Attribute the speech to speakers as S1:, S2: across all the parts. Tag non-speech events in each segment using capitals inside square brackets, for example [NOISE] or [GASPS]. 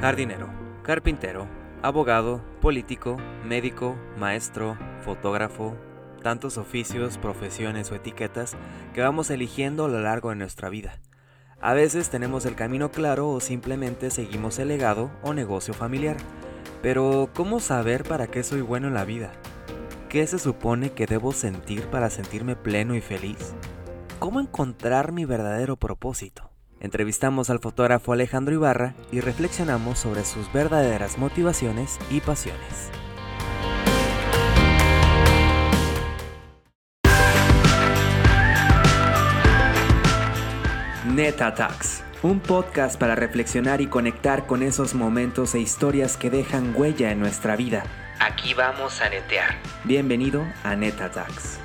S1: Jardinero, carpintero, abogado, político, médico, maestro, fotógrafo, tantos oficios, profesiones o etiquetas que vamos eligiendo a lo largo de nuestra vida. A veces tenemos el camino claro o simplemente seguimos el legado o negocio familiar. Pero, ¿cómo saber para qué soy bueno en la vida? ¿Qué se supone que debo sentir para sentirme pleno y feliz? ¿Cómo encontrar mi verdadero propósito? Entrevistamos al fotógrafo Alejandro Ibarra y reflexionamos sobre sus verdaderas motivaciones y pasiones. Neta Talks, un podcast para reflexionar y conectar con esos momentos e historias que dejan huella en nuestra vida. Aquí vamos a netear. Bienvenido a Neta Talks.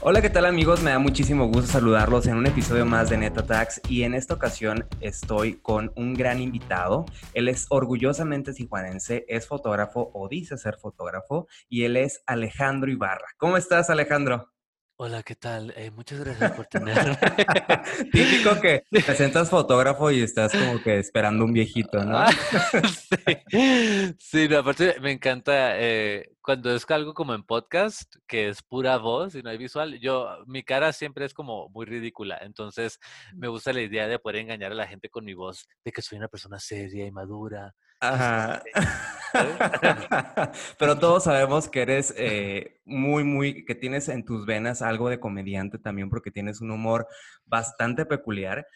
S1: Hola, ¿qué tal amigos? Me da muchísimo gusto saludarlos en un episodio más de Neta Tax y en esta ocasión estoy con un gran invitado. Él es orgullosamente tijuanense, es fotógrafo o dice ser fotógrafo y él es Alejandro Ibarra. ¿Cómo estás Alejandro?
S2: Hola, ¿qué tal? Eh, muchas gracias por tenerme. [LAUGHS]
S1: Típico que [LAUGHS] te sientas fotógrafo y estás como que esperando un viejito, ¿no? Ah, [LAUGHS]
S2: sí, sí aparte me encanta eh, cuando es algo como en podcast, que es pura voz y no hay visual. Yo, mi cara siempre es como muy ridícula, entonces me gusta la idea de poder engañar a la gente con mi voz, de que soy una persona seria y madura. Ajá. [LAUGHS]
S1: Pero todos sabemos que eres eh, muy, muy, que tienes en tus venas algo de comediante también porque tienes un humor bastante peculiar.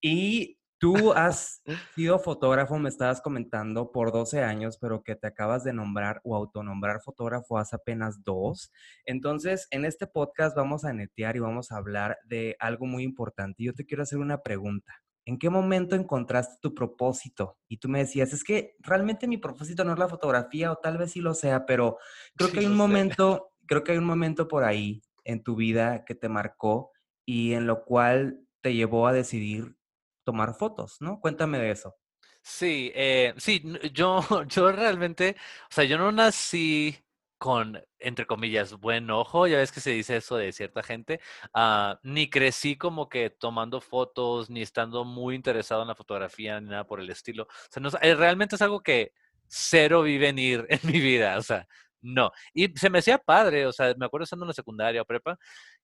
S1: Y tú has [LAUGHS] sido fotógrafo, me estabas comentando, por 12 años, pero que te acabas de nombrar o autonombrar fotógrafo hace apenas dos. Entonces, en este podcast vamos a netear y vamos a hablar de algo muy importante. Yo te quiero hacer una pregunta. ¿En qué momento encontraste tu propósito? Y tú me decías, es que realmente mi propósito no es la fotografía o tal vez sí lo sea, pero creo que hay un momento, creo que hay un momento por ahí en tu vida que te marcó y en lo cual te llevó a decidir tomar fotos, ¿no? Cuéntame de eso.
S2: Sí, eh, sí, yo, [LAUGHS] yo realmente, o sea, yo no nací con, entre comillas, buen ojo, ya ves que se dice eso de cierta gente, ah, ni crecí como que tomando fotos, ni estando muy interesado en la fotografía, ni nada por el estilo. O sea, no, eh, realmente es algo que cero vi venir [LAUGHS] en mi vida, o sea, no. Y se me hacía padre, o sea, me acuerdo estando en la secundaria o prepa,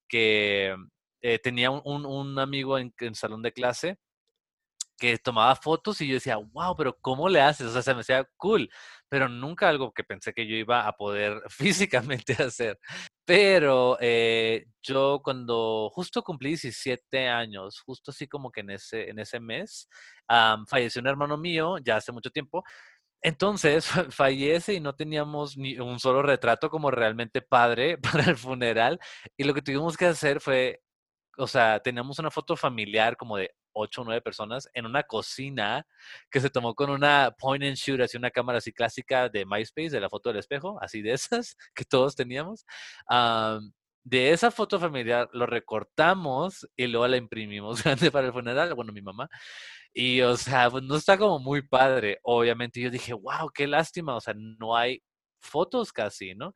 S2: que eh, tenía un, un, amigo en, en salón de clase que tomaba fotos y yo decía, wow, pero ¿cómo le haces? O sea, se me hacía cool, pero nunca algo que pensé que yo iba a poder [LAUGHS] físicamente hacer. Pero eh, yo cuando justo cumplí 17 años, justo así como que en ese, en ese mes, falleció un hermano mío, ya hace mucho tiempo, entonces [LAUGHS] fallece y no teníamos ni un solo retrato como realmente padre [LAUGHS] para el funeral. Y lo que tuvimos que hacer fue, o sea, teníamos una foto familiar como de ocho o nueve personas en una cocina que se tomó con una point and shoot, así una cámara así clásica de MySpace, de la foto del espejo, así de esas [LAUGHS] que todos teníamos. de esa foto familiar lo recortamos y luego la imprimimos [LAUGHS] grande para el funeral, bueno, mi mamá. Y, o sea, pues no está como muy padre. Obviamente yo dije, wow, qué lástima, o sea, no hay fotos casi, ¿no?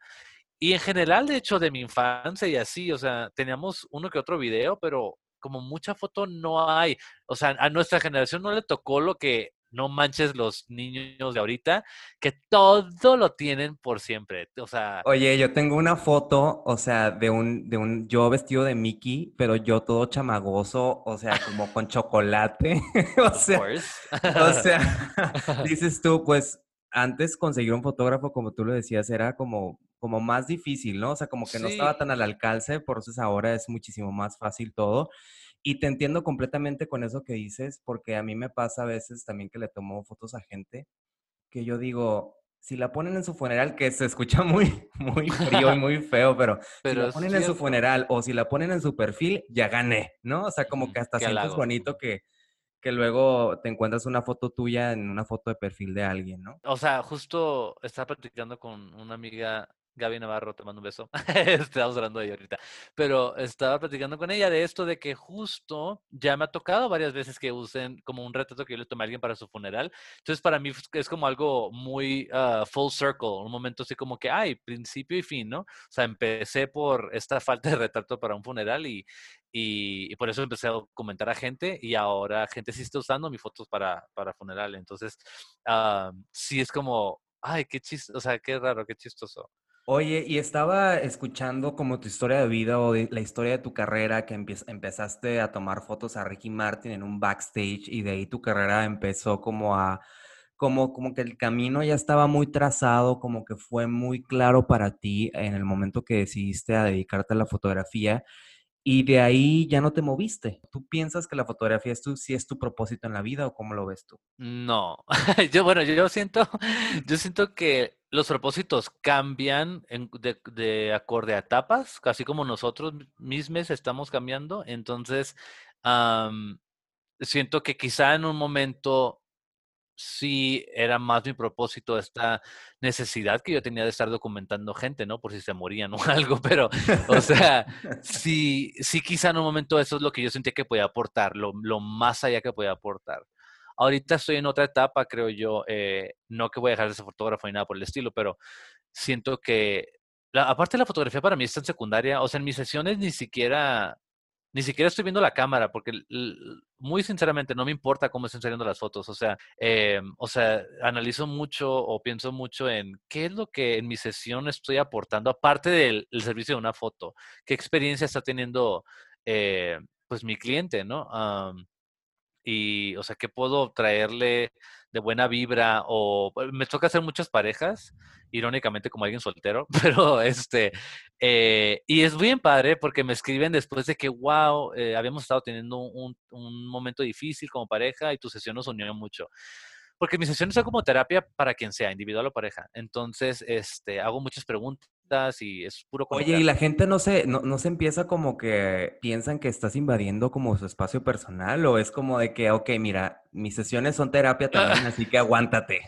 S2: Y en general, de hecho, de mi infancia y así, o sea, teníamos uno que otro video, pero como mucha foto no hay. O sea, a nuestra generación no le tocó lo que no manches los niños de ahorita, que todo lo tienen por siempre. O sea.
S1: Oye, yo tengo una foto, o sea, de un, de un, yo vestido de Mickey, pero yo todo chamagoso, o sea, como con chocolate. [LAUGHS] o sea, o [LAUGHS] sea, [LAUGHS] dices tú, pues antes conseguir un fotógrafo, como tú lo decías, era como, como más difícil, ¿no? O sea, como que no estaba tan al alcance, por eso ahora es muchísimo más fácil todo. Y te entiendo completamente con eso que dices, porque a mí me pasa a veces también que le tomo fotos a gente que yo digo, si la ponen en su funeral, que se escucha [LAUGHS] muy, muy frío y muy feo, pero, [LAUGHS] si la ponen en su funeral o si la ponen en su perfil, ya gané, ¿no? O sea, como que hasta sientes bonito que, que luego te encuentras una foto tuya en una foto de perfil de alguien, ¿no?
S2: O sea, justo estaba platicando con una amiga Gaby Navarro, te mando un beso. [LAUGHS] Estamos hablando de ella ahorita. Pero estaba platicando con ella de esto de que justo ya me ha tocado varias veces que usen como un retrato que yo le tomé a alguien para su funeral. Entonces, para mí es como algo muy ah, full circle, un momento así como que, ay, principio y fin, ¿no? O sea, empecé por esta falta de retrato para un funeral y, y, por eso empecé a comentar a gente y ahora gente sí está usando mis fotos para, para funeral. Entonces, uh, sí es como, ay, qué chistoso, o sea, qué raro, qué chistoso.
S1: Oye, y estaba escuchando como tu historia de vida o la historia de tu carrera, que empezaste a tomar fotos a Ricky Martin en un backstage y de ahí tu carrera empezó como a, como, como que el camino ya estaba muy trazado, como que fue muy claro para ti en el momento que decidiste a dedicarte a la fotografía y de ahí ya no te moviste. ¿Tú piensas que la fotografía es tu, si es tu propósito en la vida o cómo lo ves tú?
S2: No, [LAUGHS] yo bueno, yo siento, [LAUGHS] yo siento que los propósitos cambian de, de, acorde a etapas, casi como nosotros mismos estamos cambiando. Entonces, siento que quizá en un momento sí era más mi propósito esta necesidad que yo tenía de estar documentando gente, ¿no? Por si se morían o [LAUGHS] algo, pero, o sea, [LAUGHS] sí, sí quizá en un momento eso es lo que yo sentía que podía aportar, lo, lo más allá que podía aportar. Ahorita estoy en otra etapa, creo yo, eh, no que voy a dejar de ser fotógrafo ni nada por el estilo, pero siento que, aparte de la fotografía para mí es tan secundaria, o sea, en mis sesiones ni siquiera ni siquiera estoy viendo la cámara porque muy sinceramente no me importa cómo estén saliendo las fotos. O sea, eh, o sea, analizo mucho o pienso mucho en qué es lo que en mi sesión estoy aportando, aparte del servicio de una foto. ¿Qué experiencia está teniendo eh, pues mi cliente, no? Y, o sea, ¿qué puedo traerle de buena vibra? O pues, me toca hacer muchas parejas, irónicamente como alguien soltero, [LAUGHS] pero este, eh, y es bien padre porque me escriben después de que, wow, eh, habíamos estado teniendo un, un, momento difícil como pareja y tu sesión nos unió mucho porque mis sesiones son como terapia para quien sea, individual o pareja. Entonces, este, hago muchas preguntas y es puro
S1: Oye, y la gente no se, no, no, se empieza como que piensan que estás invadiendo como su espacio personal o es como de que, ok, mira, mis sesiones son terapia también, [LAUGHS] así que aguántate.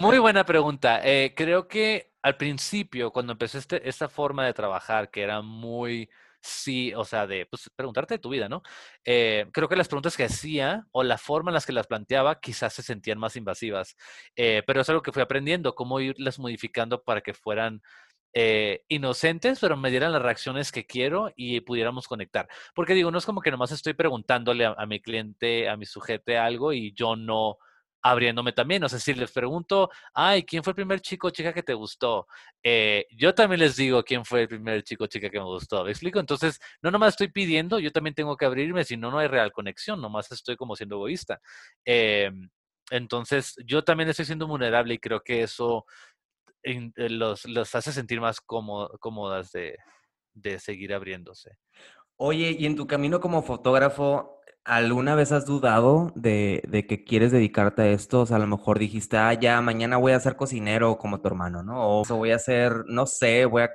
S2: Muy [LAUGHS] buena pregunta. Eh, creo que al principio, cuando empecé este, esta forma de trabajar, que era muy sí, o sea, de pues, preguntarte de tu vida, ¿no? Eh, creo que las preguntas que hacía o la forma en las que las planteaba quizás se sentían más invasivas, eh, pero es algo que fui aprendiendo, cómo irlas modificando para que fueran eh, inocentes, pero me dieran las reacciones que quiero y pudiéramos conectar. Porque digo, no es como que nomás estoy preguntándole a, mi cliente, a mi sujeto algo y yo no abriéndome también. O sea, si les pregunto, ay, ¿quién fue el primer chico o chica que te gustó? Eh, yo también les digo quién fue el primer chico o chica que me gustó. ¿Me explico? Entonces, no nomás estoy pidiendo, yo también tengo que abrirme, si no, no hay real conexión, nomás estoy como siendo egoísta. Em, entonces, yo también estoy siendo vulnerable y creo que eso los, los hace sentir más cómodas de, de seguir abriéndose.
S1: Oye, y en tu camino como fotógrafo, ¿Alguna vez has dudado de, de, que quieres dedicarte a esto? O sea, a lo mejor dijiste, ah, ya, mañana voy a ser cocinero como tu hermano, ¿no? O, voy a ser, no sé, voy a...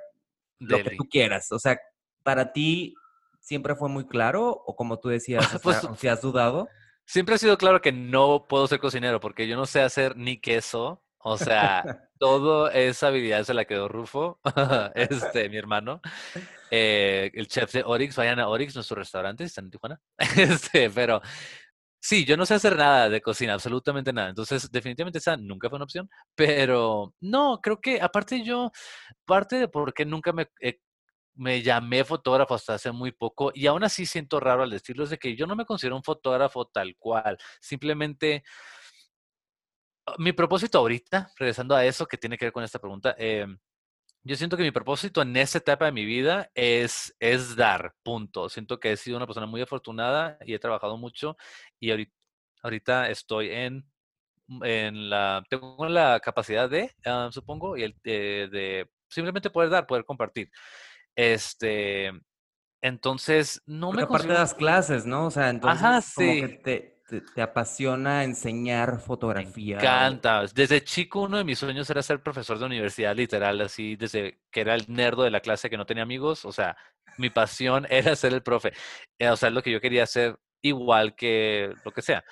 S1: Lo que tú quieras. O sea, ¿para ti siempre fue muy claro? ¿O como tú decías, [LAUGHS] pues, si has dudado?
S2: Siempre ha sido claro que no puedo ser cocinero porque yo no sé hacer ni queso. O sea, [LAUGHS] todo esa habilidad se la quedó Rufo, [LAUGHS] este, mi hermano. Eh, el chef de Orix, vayan a Orix, nuestro restaurante, está en Tijuana. [LAUGHS] Este, pero sí, yo no sé hacer nada de cocina, absolutamente nada. Entonces, definitivamente esa nunca fue una opción. Pero no, creo que aparte yo, parte de por qué nunca me, eh, me llamé fotógrafo hasta hace muy poco y aún así siento raro al decirlo, es de que yo no me considero un fotógrafo tal cual. Simplemente mi propósito ahorita, regresando a eso que tiene que ver con esta pregunta, eh, yo siento que mi propósito en esta etapa de mi vida es, es dar, punto. Siento que he sido una persona muy afortunada y he trabajado mucho y ahorita, ahorita estoy en, en la, tengo la capacidad de, ah, supongo, y el, de, simplemente poder dar, poder compartir. Este, entonces, no me
S1: aparte de las clases, ¿no? O sea, entonces, Ajá, sí. como que te, te, apasiona enseñar fotografía?
S2: Me encanta. Desde chico uno de mis sueños era ser profesor de universidad, literal, así, desde que era el nerdo de la clase que no tenía amigos. O sea, mi pasión [LAUGHS] era ser el profe. Eh, o sea, lo que yo quería hacer igual que lo que sea.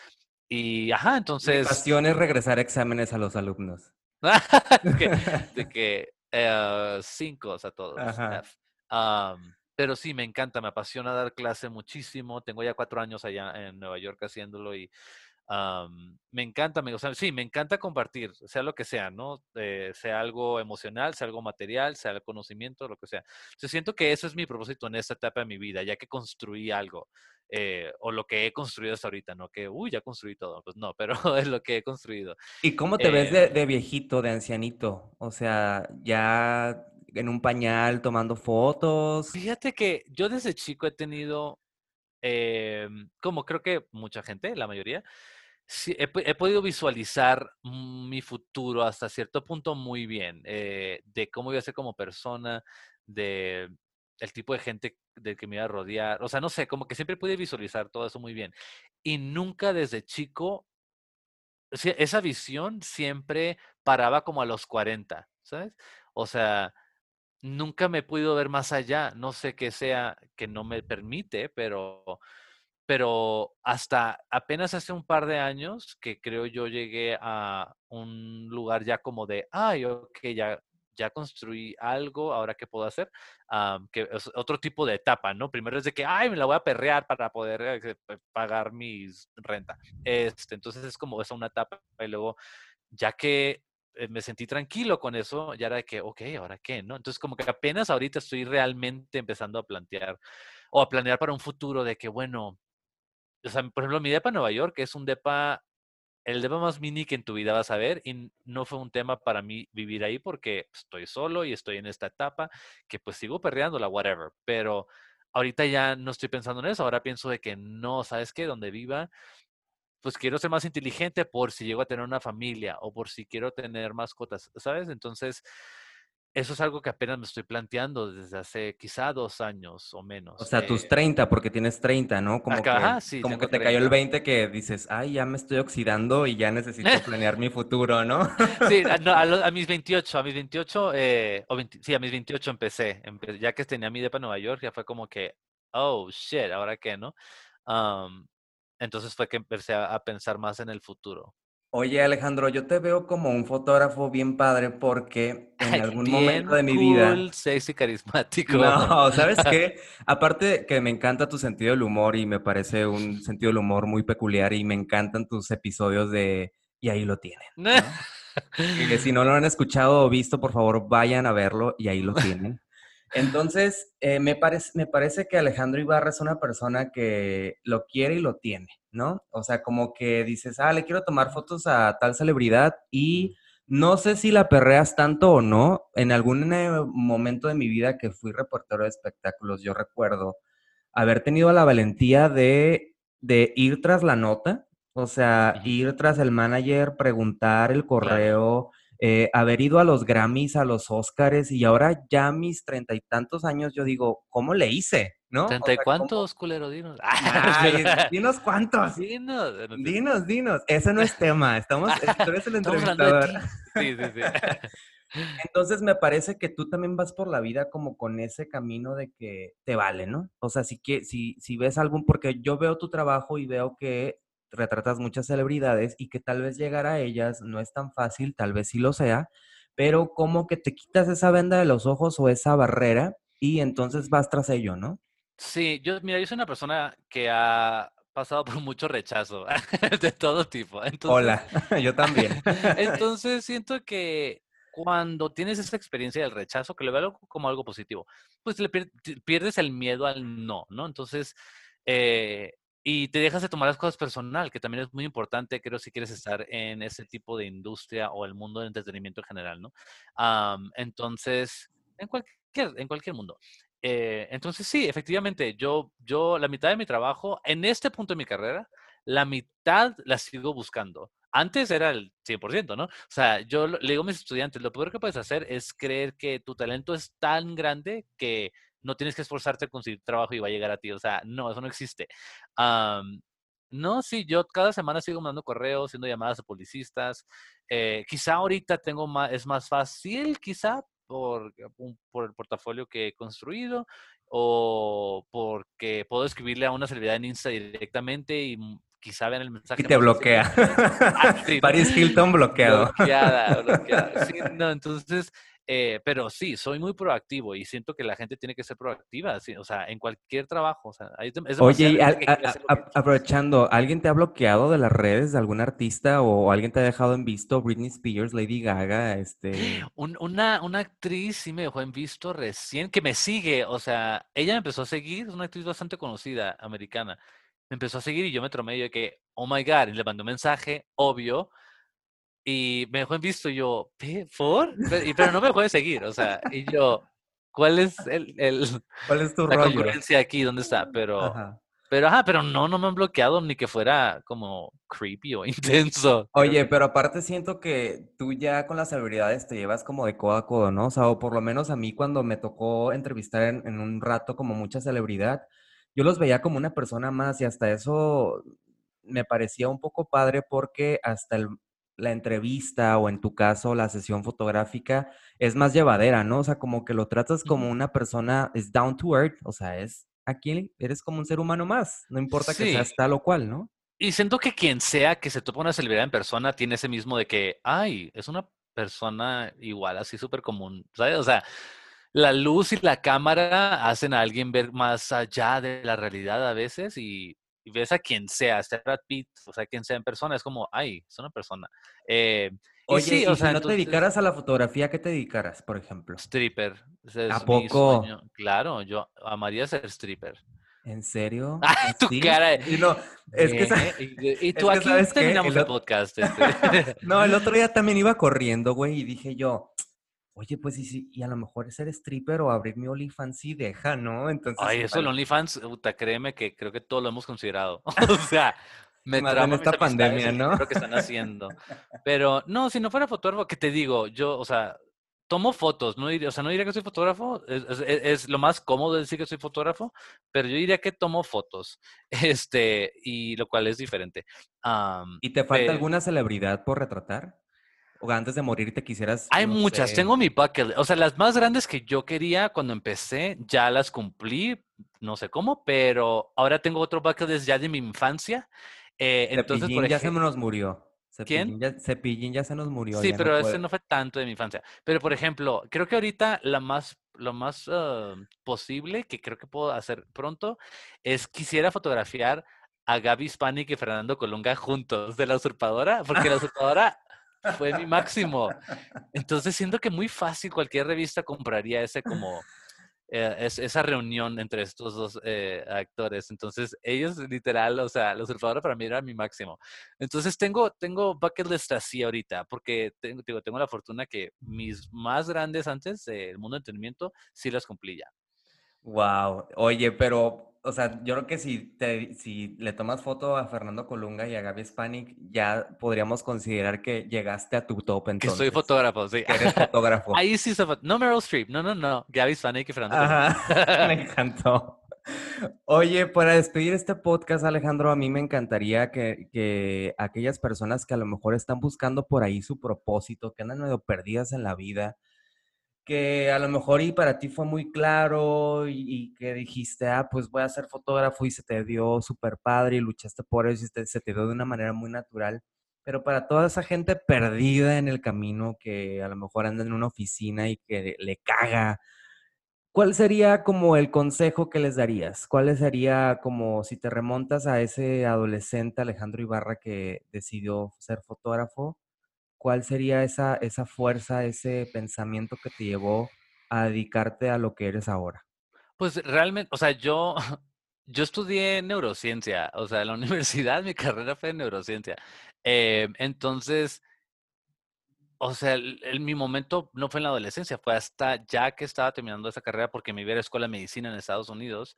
S2: Y, ajá, entonces... Mi
S1: pasión es regresar exámenes a los alumnos. [LAUGHS]
S2: de que [LAUGHS] Eh, cinco, o sea, todos. Pero sí, me encanta, me apasiona dar clase muchísimo. Tengo ya cuatro años allá en Nueva York haciéndolo y me encanta, o sea, sí, me encanta compartir, sea lo que sea, ¿no? Eh, sea algo emocional, sea algo material, sea el conocimiento, lo que sea. Yo siento que eso es mi propósito en esta etapa de mi vida, ya que construí algo, eh, o lo que he construido hasta ahorita, no que, uy, ya construí todo, pues no, pero [LAUGHS] es lo que he construido.
S1: ¿Y cómo te ves de, em de viejito, de ancianito? O sea, ya en un pañal tomando fotos.
S2: Fíjate que yo desde chico he tenido Em, como creo que mucha gente, la mayoría, sí, he, podido visualizar mi futuro hasta cierto punto muy bien, eh, de cómo voy a ser como persona, de el tipo de gente del que me iba a rodear, o sea, no sé, como que siempre pude visualizar todo eso muy bien. Y nunca desde chico, esa visión siempre paraba como a los 40, ¿sabes? O sea, nunca me he podido ver más allá. No sé qué sea que no me permite, pero, pero hasta apenas hace un par de años que creo yo llegué a un lugar ya como de, ay, ok, ya, ya construí algo, ahora qué puedo hacer, que es otro tipo de etapa, ¿no? Primero es de que, ay, me la voy a perrear para poder eh, pagar mi renta. Este, entonces es como esa una etapa y luego, ya que me sentí tranquilo con eso, ya era de que, ok, ¿ahora qué? ¿no? Entonces, como que apenas ahorita estoy realmente empezando a plantear o a planear para un futuro de que, bueno, o sea, por ejemplo, mi depa en Nueva York es un depa, el depa más mini que en tu vida vas a ver y no fue un tema para mí vivir ahí porque estoy solo y estoy en esta etapa que pues sigo perreándola, whatever, pero ahorita ya no estoy pensando en eso, ahora pienso de que no, ¿sabes qué? Donde viva, pues quiero ser más inteligente por si llego a tener una familia o por si quiero tener mascotas, ¿sabes? Entonces, eso es algo que apenas me estoy planteando desde hace quizá dos años o menos.
S1: O sea, tus 30, porque tienes 30, ¿no? Como que, sí, como que te cayó el 20 que dices, ay, ya me estoy oxidando y ya necesito [LAUGHS] planear mi futuro, ¿no?
S2: sí, a, mis [LAUGHS] 28, a mis 28, eh, o sí, a mis 28 empecé, ya que tenía mi depa en Nueva York, ya fue como que, oh, shit, ¿ahora qué, no? Entonces fue que empecé a, pensar más en el futuro.
S1: Oye, Alejandro, yo te veo como un fotógrafo bien padre porque [LAUGHS] en algún momento de mi vida.
S2: sexy, carismático.
S1: No, [LAUGHS] [LAUGHS] ¿sabes qué? Aparte que me encanta tu sentido del humor y me parece un sentido del humor muy peculiar y me encantan tus episodios de. Y ahí lo tienen. que si no lo han escuchado o visto, por favor vayan a verlo y ahí lo tienen. Entonces, eh, me, parece, me parece que Alejandro Ibarra es una persona que lo quiere y lo tiene, ¿no? O sea, como que dices, ah, le quiero tomar fotos a tal celebridad y no sé si la perreas tanto o no. En algún eh, momento de mi vida que fui reportero de espectáculos, yo recuerdo haber tenido la valentía de, de ir tras la nota, o sea, ir tras el manager, preguntar el correo. Eh, haber ido a los Grammys, a los Oscars y ahora ya mis treinta y tantos años, yo digo, ¿cómo le hice? ¿No?
S2: ¿Treinta y cuántos, culero?
S1: Dinos. [LAUGHS] dinos cuántos. Dinos. Dinos, dinos. Ese no es tema. Estamos, tú eres el entrevistador. Sí, sí, sí. [LAUGHS] Entonces me parece que tú también vas por la vida como con ese camino de que te vale, ¿no? O sea, si, que, si, si ves algún, porque yo veo tu trabajo y veo que retratas muchas celebridades y que tal vez llegar a ellas no es tan fácil, tal vez sí lo sea, pero como que te quitas esa venda de los ojos o esa barrera y entonces vas tras ello, ¿no?
S2: Sí, yo, mira, yo soy una persona que ha pasado por mucho rechazo [LAUGHS] de todo tipo.
S1: Hola, [LAUGHS] yo también. [LAUGHS]
S2: entonces siento que cuando tienes esa experiencia del rechazo, que lo veo como algo positivo, pues le pierdes el miedo al no, ¿no? Entonces, eh, y te dejas de tomar las cosas personal, que también es muy importante, creo, si quieres estar en ese tipo de industria o el mundo del entretenimiento en general, ¿no? entonces, en cualquier, en cualquier mundo. Eh, entonces, sí, efectivamente, yo, yo, la mitad de mi trabajo, en este punto de mi carrera, la mitad la sigo buscando. Antes era el 100%, ¿no? O sea, yo le digo a mis estudiantes, lo peor que puedes hacer es creer que tu talento es tan grande que no tienes que esforzarte a conseguir trabajo y va a llegar a ti. O sea, no, eso no existe. no, sí, yo cada semana sigo mandando correos, haciendo llamadas a publicistas. Eh, quizá ahorita tengo más, es más fácil, quizá por, por el portafolio que he construido o porque puedo escribirle a una celebridad en Insta directamente y quizá vean el mensaje.
S1: Y te bloquea. Ah, [LAUGHS] Paris Hilton bloqueado.
S2: Bloqueada, bloqueada. Sí, [LAUGHS] no, entonces Eh, pero sí, soy muy proactivo y siento que la gente tiene que ser proactiva, o sea, en cualquier trabajo. O sea, es
S1: Oye, aprovechando, ¿alguien te ha bloqueado de las redes de algún artista o alguien te ha dejado en visto? Britney Spears, Lady Gaga, este... [GASPS]
S2: una, una actriz sí me dejó en visto recién, que me sigue, o sea, ella me empezó a seguir, es una actriz bastante conocida, americana. Me empezó a seguir y yo me tromé yo de que, oh my God, y le mandó un mensaje, obvio, y me dejó en visto y yo, ¿por? Pero, no me dejó de seguir, o sea, y yo, ¿cuál es el, el
S1: ¿Cuál es tu
S2: la
S1: rollo?
S2: congruencia aquí? ¿Dónde está? Pero, pero, ajá, pero no, no me han bloqueado ni que fuera como creepy o [LAUGHS] intenso.
S1: Oye, pero aparte siento que tú ya con las celebridades te llevas como de codo a codo, ¿no? O sea, o por lo menos a mí cuando me tocó entrevistar en, en un rato como mucha celebridad, yo los veía como una persona más y hasta eso me parecía un poco padre porque hasta el, la entrevista o en tu caso la sesión fotográfica es más llevadera, ¿no? O sea, como que lo tratas como una persona, es down to earth, o sea, es aquí eres como un ser humano más, no importa que seas tal o cual, ¿no?
S2: Y siento que quien sea que se topa una celebridad en persona tiene ese mismo de que, ay, es una persona igual, así súper común, ¿sabes? O sea, la luz y la cámara hacen a alguien ver más allá de la realidad a veces y y ves a quien sea, sea Brad Pitt, o sea, quien sea en persona, es como, ay, es una persona. Eh,
S1: Oye, y, o sea, si no te dedicaras a la fotografía, ¿qué te dedicaras, por ejemplo?
S2: Stripper.
S1: ¿A poco?
S2: Claro, yo amaría ser stripper.
S1: ¿En serio? [LAUGHS]
S2: ¡Ah, tu cara!
S1: Y no, es que...
S2: Y, [LAUGHS] tú aquí terminamos el, podcast.
S1: Este. [LAUGHS] no, el otro día también iba corriendo, güey, y dije yo, Oye, pues y, y a lo mejor ser stripper o abrir mi OnlyFans sí deja, ¿no?
S2: Entonces. Ay, eso el OnlyFans, puta, créeme que creo que todos lo hemos considerado. [LAUGHS] o [LAUGHS] sea, me
S1: en esta pandemia, ¿no?
S2: Creo que están haciendo. Pero no, si no fuera fotógrafo, ¿qué te digo? Yo, o sea, tomo fotos, no diría, o sea, no diría que soy fotógrafo, es, lo más cómodo decir que soy fotógrafo, pero yo diría que tomo fotos, [LAUGHS] este, y lo cual es diferente.
S1: ¿Y te falta alguna celebridad por retratar? O antes de morir te quisieras?
S2: Hay muchas, tengo mi bucket, o sea, las más grandes que yo quería cuando empecé, ya las cumplí, no sé cómo, pero ahora tengo otro bucket list ya de mi infancia. Eh, entonces,
S1: por ya se nos murió.
S2: Cepillín
S1: ¿Quién? Ya, Cepillín ya se nos murió.
S2: Sí, pero ese no fue tanto de mi infancia. Pero, por ejemplo, creo que ahorita la más, lo más ah, posible que creo que puedo hacer pronto es quisiera fotografiar a Gaby Spanik y Fernando Colunga juntos de la usurpadora, porque la [LAUGHS] usurpadora fue mi máximo. Entonces siento que muy fácil cualquier revista compraría ese como eh, esa reunión entre estos dos eh, actores. Entonces ellos literal, o sea, los usurpadores para mí era mi máximo. Entonces tengo, tengo bucket list así ahorita, porque tengo, tengo la fortuna que mis más grandes antes del mundo de entretenimiento sí las cumplí ya.
S1: Wow. Oye, pero o sea, yo creo que si, te, si le tomas foto a Fernando Colunga y a Gaby Spanik, ya podríamos considerar que llegaste a tu top entonces.
S2: Que soy fotógrafo, sí.
S1: Que eres [LAUGHS] fotógrafo.
S2: Ahí sí se No Meryl Streep, no, no, no. Gaby Spanik y Fernando
S1: Colunga. [LAUGHS] me [LAUGHS] encantó. Oye, para despedir este podcast, Alejandro, a mí me encantaría que, que aquellas personas que a lo mejor están buscando por ahí su propósito, que andan medio perdidas en la vida, que a lo mejor y para ti fue muy claro y, que dijiste, ah, pues voy a ser fotógrafo y se te dio súper padre y luchaste por eso y se te dio de una manera muy natural. Pero para toda esa gente perdida en el camino que a lo mejor anda en una oficina y que le caga, ¿cuál sería como el consejo que les darías? ¿Cuál sería como si te remontas a ese adolescente Alejandro Ibarra que decidió ser fotógrafo? ¿Cuál sería esa, esa fuerza, ese pensamiento que te llevó a dedicarte a lo que eres ahora?
S2: Pues realmente, o sea, yo, [LAUGHS] yo estudié neurociencia, o sea, en la [LAUGHS] universidad mi carrera fue en neurociencia. Eh, entonces, o sea, el, mi momento no fue en la adolescencia, fue hasta ya que estaba terminando esa carrera porque me iba a la escuela de medicina en Estados Unidos.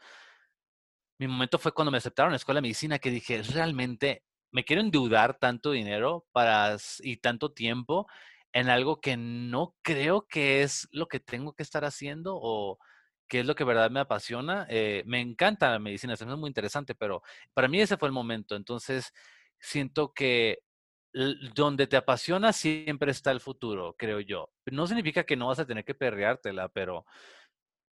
S2: Mi momento fue cuando me aceptaron en la escuela de medicina que dije, realmente me quiero endeudar tanto dinero para, y tanto tiempo en algo que no creo que es lo que tengo que estar haciendo o que es lo que verdad me apasiona. Eh, me encanta la medicina, es muy interesante, pero para mí ese fue el momento. Entonces, siento que donde te apasiona siempre está el futuro, creo yo. No significa que no vas a tener que perreártela, pero,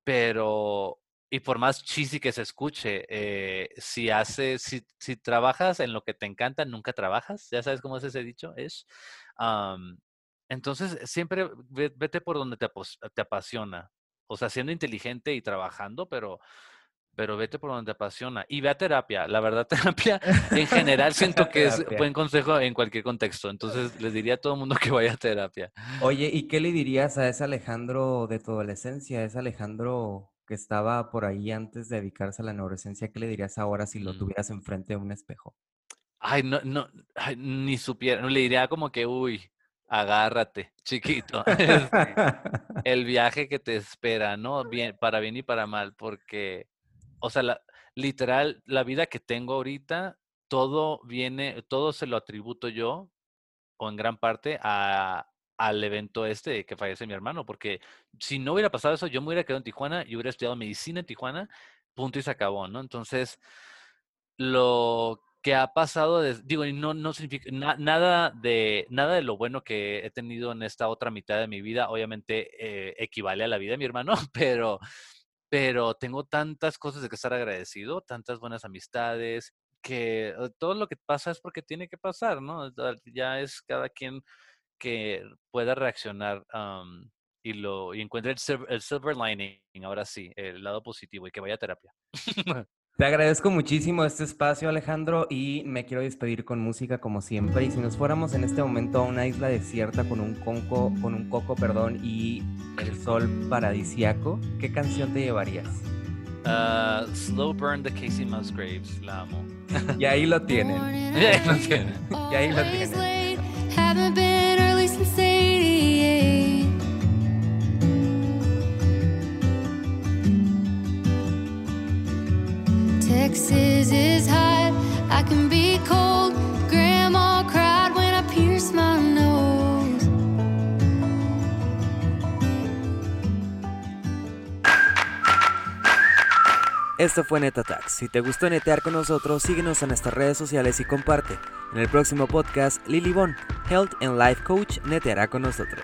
S2: pero y por más cheesy que se escuche, eh, si haces, si, si, trabajas en lo que te encanta, nunca trabajas. Ya sabes cómo es ese dicho, es. Entonces, siempre vete por donde te, te apasiona. O sea, siendo inteligente y trabajando, pero pero vete por donde te apasiona y ve a terapia. La verdad, [LAUGHS] terapia en general [LAUGHS] siento que es buen consejo en cualquier contexto. Entonces, les diría a todo el mundo que vaya a terapia.
S1: Oye, ¿y qué le dirías a ese Alejandro de tu adolescencia? Ese Alejandro que estaba por ahí antes de dedicarse a la neurociencia, ¿qué le dirías ahora si lo mm. tuvieras enfrente de un espejo?
S2: Ay, no, no, ni supiera, no le diría como que, uy, agárrate, chiquito. [LAUGHS] Este, [LAUGHS] el viaje que te espera, ¿no? Bien, para bien y para mal, porque o sea, la, literal, la vida que tengo ahorita, todo viene, todo se lo atributo yo, o en gran parte, a, al evento este que fallece mi hermano, porque si no hubiera pasado eso, yo me hubiera quedado en Tijuana y hubiera estudiado medicina en Tijuana, punto y se acabó, ¿no? Entonces, lo que ha pasado, digo, no, no significa nada, de, nada de lo bueno que he tenido en esta otra mitad de mi vida, obviamente eh, equivale a la vida de mi hermano, [LAUGHS] pero pero tengo tantas cosas de que estar agradecido, tantas buenas amistades, que eh, todo lo que pasa es porque tiene que pasar, ¿no? Ya es cada quien que pueda reaccionar y lo y encuentre el, el silver lining, ahora sí, el lado positivo y que vaya a terapia. [LAUGHS]
S1: Te agradezco muchísimo este espacio, Alejandro, y me quiero despedir con música como siempre. Y si nos fuéramos en este momento a una isla desierta con un conco, con un coco, perdón, y el sol paradisiaco, ¿qué canción te llevarías?
S2: Uh, Slow Burn de Casey Musgraves, la amo. [LAUGHS] [LAUGHS]
S1: y ahí lo tienen. y ahí lo tienen. Y ahí lo tienen. Esto fue NetaTax. Si te gustó netear con nosotros, síguenos en nuestras redes sociales y comparte. En el próximo podcast, Lily Bon, Health and Life Coach, neteará con nosotros.